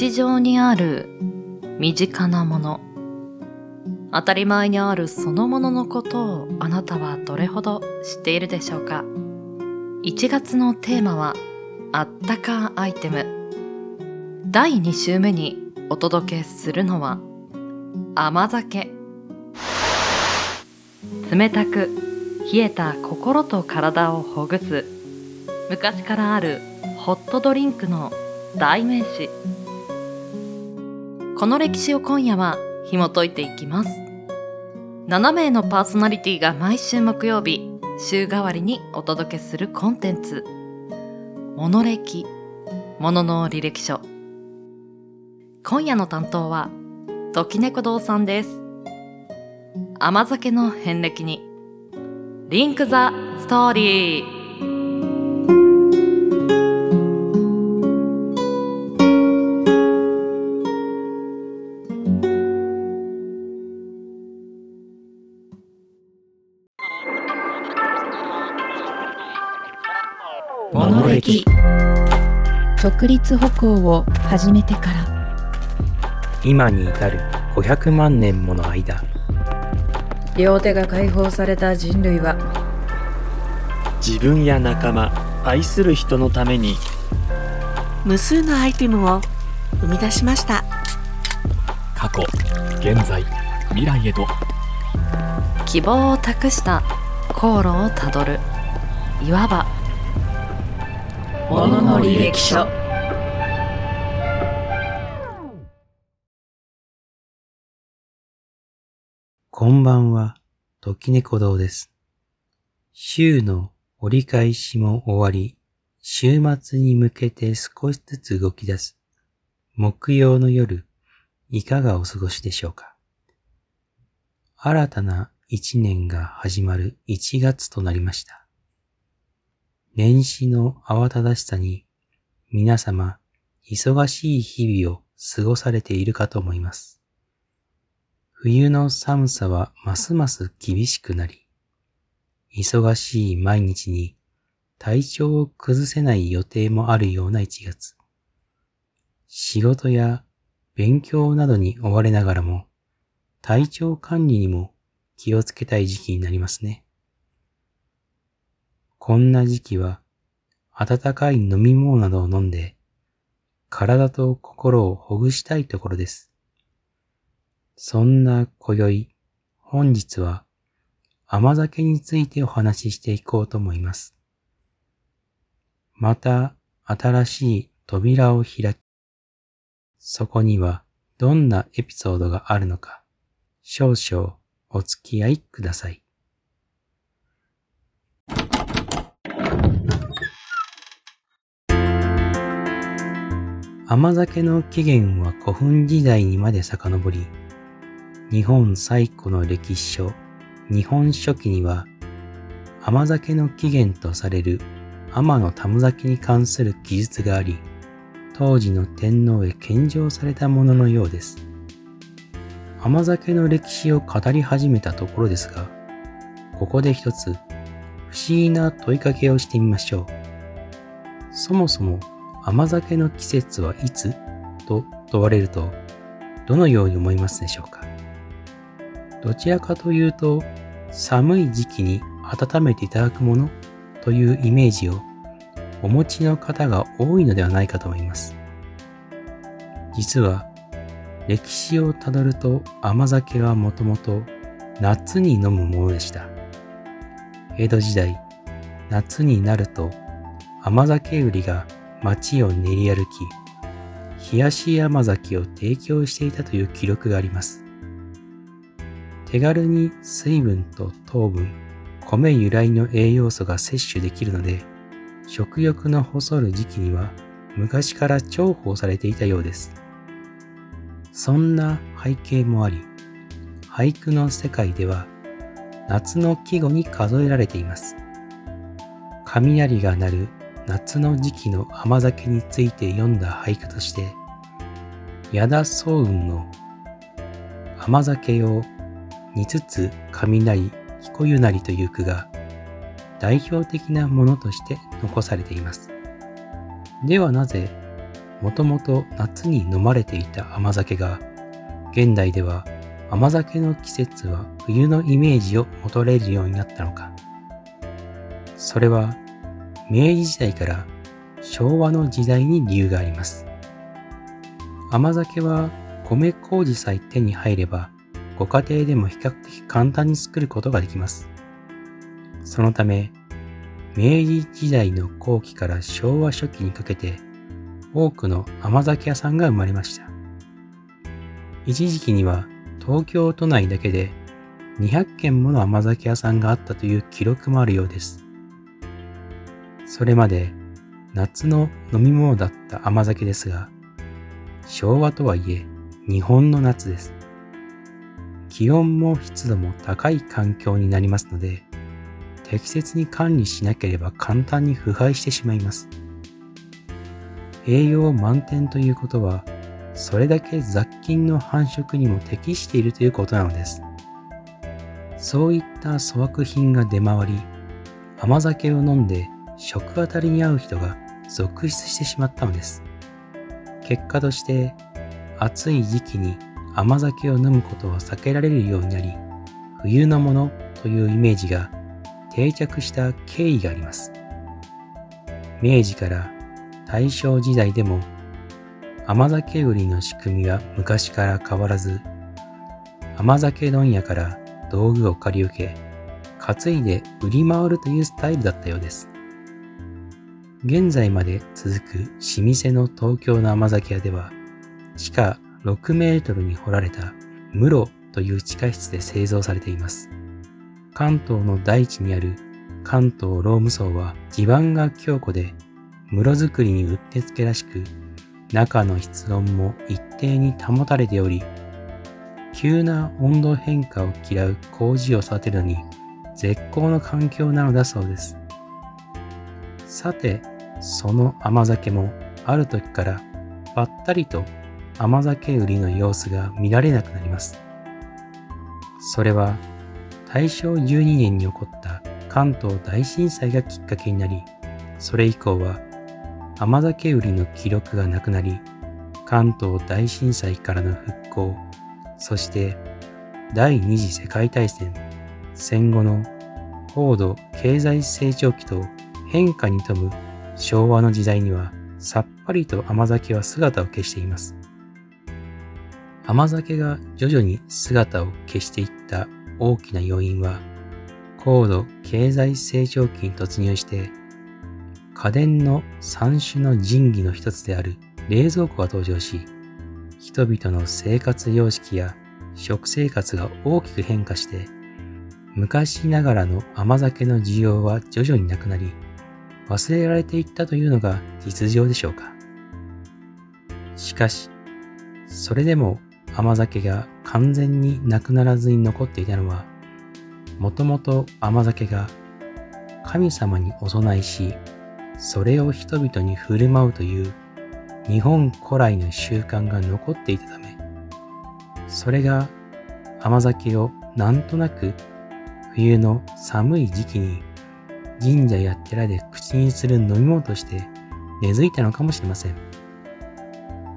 日常にある身近なもの。当たり前にあるそのもののことをあなたはどれほど知っているでしょうか。1月のテーマはあったかアイテム。第2週目にお届けするのは甘酒。冷たく冷えた心と体をほぐす昔からあるホットドリンクの代名詞。この歴史を今夜は紐解いていきます。7名のパーソナリティが毎週木曜日週替わりにお届けするコンテンツ。モノ歴ものの履歴書。今夜の担当は時猫堂さんです。甘酒の遍歴にリンクザストーリー。直立歩行を始めてから。今に至る500万年もの間。両手が解放された人類は。自分や仲間愛する人のために。無数のアイテムを生み出しました。過去現在未来へと。希望を託した航路をたどる。いわばものの履歴書こんばんは、時猫堂です。週の折り返しも終わり、週末に向けて少しずつ動き出す。木曜の夜、いかがお過ごしでしょうか新たな一年が始まる1月となりました。年始の慌ただしさに皆様忙しい日々を過ごされているかと思います。冬の寒さはますます厳しくなり、忙しい毎日に体調を崩せない予定もあるような1月。仕事や勉強などに追われながらも体調管理にも気をつけたい時期になりますね。こんな時期は、温かい飲み物などを飲んで、体と心をほぐしたいところです。そんな今宵、本日は甘酒についてお話ししていこうと思います。また新しい扉を開き、そこにはどんなエピソードがあるのか、少々お付き合いください。甘酒の起源は古墳時代にまで遡り、日本最古の歴史書、日本書紀には、甘酒の起源とされる天の玉酒に関する記述があり、当時の天皇へ献上されたもののようです。甘酒の歴史を語り始めたところですが、ここで一つ不思議な問いかけをしてみましょう。そもそも甘酒の季節はいつ？と問われると、どのように思いますでしょうか？どちらかというと、寒い時期に温めていただくものというイメージをお持ちの方が多いのではないかと思います。実は、歴史をたどると甘酒はもともと夏に飲むものでした。江戸時代、夏になると甘酒売りが街を練り歩き、冷やし甘酒を提供していたという記録があります。手軽に水分と糖分、米由来の栄養素が摂取できるので、食欲の細る時期には昔から重宝されていたようです。そんな背景もあり、俳句の世界では夏の季語に数えられています。雷が鳴る夏の時期の甘酒について読んだ俳句として、矢田宗雲の甘酒を煮つつ雷彦湯なりという句が代表的なものとして残されています。ではなぜもともと夏に飲まれていた甘酒が、現代では甘酒の季節は冬のイメージを求めるようになったのか。それは明治時代から昭和の時代に理由があります。甘酒は米麹さえ手に入ればご家庭でも比較的簡単に作ることができます。そのため、明治時代の後期から昭和初期にかけて多くの甘酒屋さんが生まれました。一時期には東京都内だけで200軒もの甘酒屋さんがあったという記録もあるようです。それまで夏の飲み物だった甘酒ですが、昭和とはいえ日本の夏です。気温も湿度も高い環境になりますので、適切に管理しなければ簡単に腐敗してしまいます。栄養満点ということは、それだけ雑菌の繁殖にも適しているということなのです。そういった粗悪品が出回り、甘酒を飲んで食当たりに合う人が続出してしまったのです。結果として暑い時期に甘酒を飲むことは避けられるようになり、冬のものというイメージが定着した経緯があります。明治から大正時代でも甘酒売りの仕組みは昔から変わらず、甘酒問屋から道具を借り受け、担いで売り回るというスタイルだったようです。現在まで続く老舗の東京の甘酒屋では、地下6メートルに掘られた室という地下室で製造されています。関東の大地にある関東ローム層は地盤が強固で室作りにうってつけらしく、中の室温も一定に保たれており、急な温度変化を嫌う麹を育てるのに絶好の環境なのだそうです。さて、その甘酒もある時からばったりと甘酒売りの様子が見られなくなります。それは大正12年に起こった関東大震災がきっかけになり、それ以降は甘酒売りの記録がなくなり、関東大震災からの復興、そして第二次世界大戦、戦後の高度経済成長期と変化に富む昭和の時代にはさっぱりと甘酒は姿を消しています。甘酒が徐々に姿を消していった大きな要因は高度経済成長期に突入して家電の三種の神器の一つである冷蔵庫が登場し人々の生活様式や食生活が大きく変化して昔ながらの甘酒の需要は徐々になくなり忘れられていったというのが実情でしょうか。しかし、それでも甘酒が完全になくならずに残っていたのは、もともと甘酒が神様にお供えし、それを人々に振る舞うという日本古来の習慣が残っていたため、それが甘酒をなんとなく冬の寒い時期に神社や寺で口にする飲み物として根付いたのかもしれません。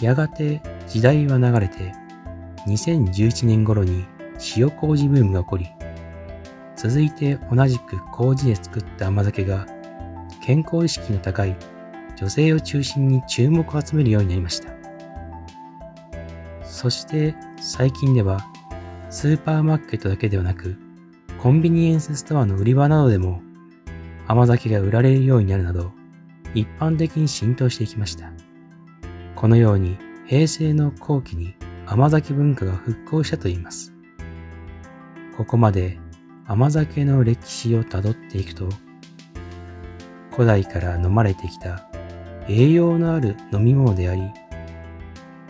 やがて時代は流れて、2011年頃に塩麹ブームが起こり、続いて同じく麹で作った甘酒が健康意識の高い女性を中心に注目を集めるようになりました。そして最近ではスーパーマーケットだけではなくコンビニエンスストアの売り場などでも甘酒が売られるようになるなど、一般的に浸透していきました。このように平成の後期に甘酒文化が復興したといいます。ここまで甘酒の歴史をたどっていくと、古代から飲まれてきた栄養のある飲み物であり、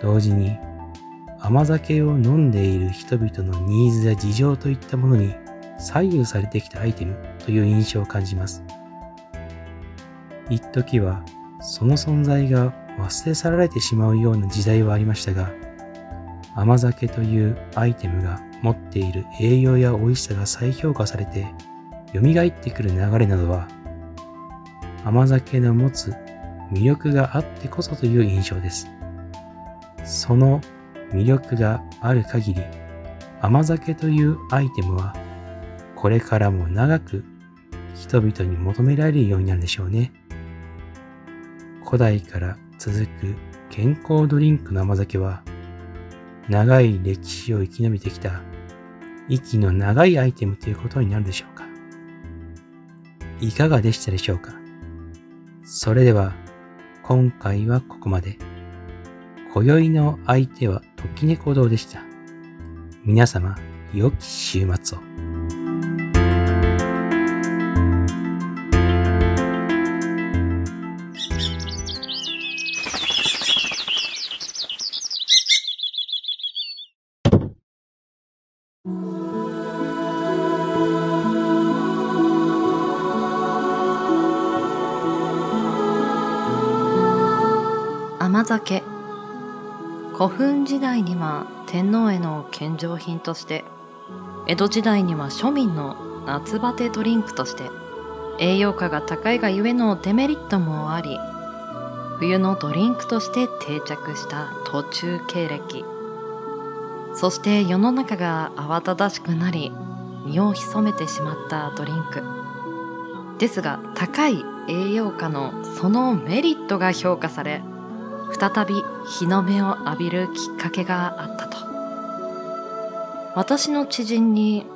同時に甘酒を飲んでいる人々のニーズや事情といったものに左右されてきたアイテムという印象を感じます。一時はその存在が忘れ去られてしまうような時代はありましたが、甘酒というアイテムが持っている栄養や美味しさが再評価されて蘇ってくる流れなどは、甘酒の持つ魅力があってこそという印象です。その魅力がある限り、甘酒というアイテムは、これからも長く人々に求められるようになるでしょうね。古代から続く健康ドリンクの甘酒は、長い歴史を生き延びてきた息の長いアイテムということになるでしょうかいかがでしたでしょうかそれでは、今回はここまで。今宵の相手は時猫堂でした。皆様、良き週末を。甘酒。古墳時代には天皇への献上品として江戸時代には庶民の夏バテドリンクとして栄養価が高いがゆえのデメリットもあり冬のドリンクとして定着した途中経歴。そして世の中が慌ただしくなり身を潜めてしまったドリンク。ですが高い栄養価のそのメリットが評価され再び日の目を浴びるきっかけがあったと。私の知人に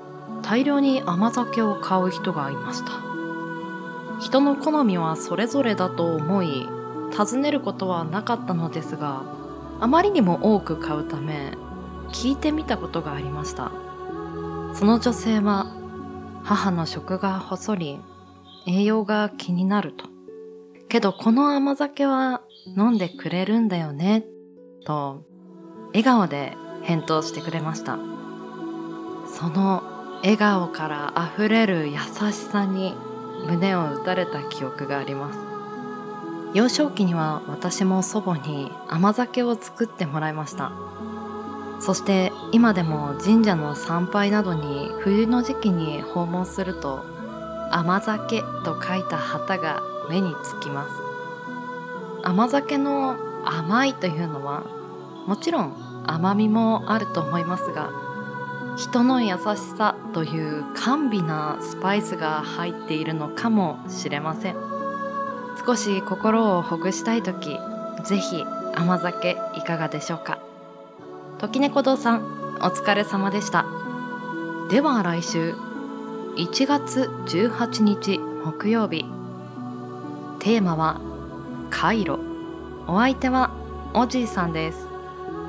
大量に甘酒を買う人がいました。人の好みはそれぞれだと思い尋ねることはなかったのですがあまりにも多く買うため聞いてみたことがありました。その女性は母の食が細り栄養が気になると。けどこの甘酒は飲んでくれるんだよね、と笑顔で返答してくれました。その笑顔から溢れる優しさに胸を打たれた記憶があります。幼少期には私も祖母に甘酒を作ってもらいました。そして今でも神社の参拝などに冬の時期に訪問すると甘酒と書いた旗が目につきます。甘酒の甘いというのはもちろん甘みもあると思いますが人の優しさという甘美なスパイスが入っているのかもしれません。少し心をほぐしたい時ぜひ甘酒いかがでしょうか。時猫堂さんお疲れ様でした。では来週1月18日木曜日。テーマはカイロ。お相手はおじいさんです。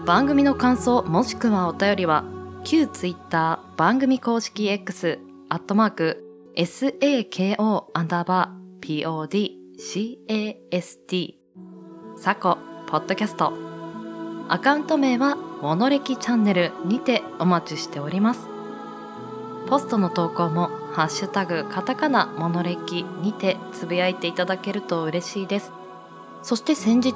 番組の感想もしくはお便りは旧ツイッター番組公式 X アットマーク SAKO アンダーバー PODCAST サコポッドキャスト。アカウント名はモノレキチャンネルにてお待ちしております。ポストの投稿もハッシュタグカタカナモノレキにてつぶやいていただけると嬉しいです。そして先日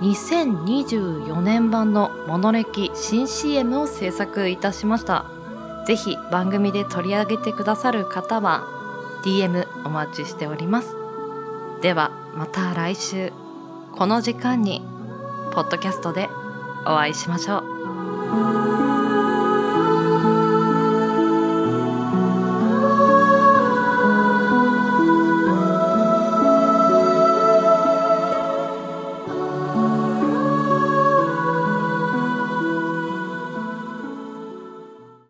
2024年版のモノレキ新 CM を制作いたしました。ぜひ番組で取り上げてくださる方は DM お待ちしております。ではまた来週。この時間にポッドキャストでお会いしましょう。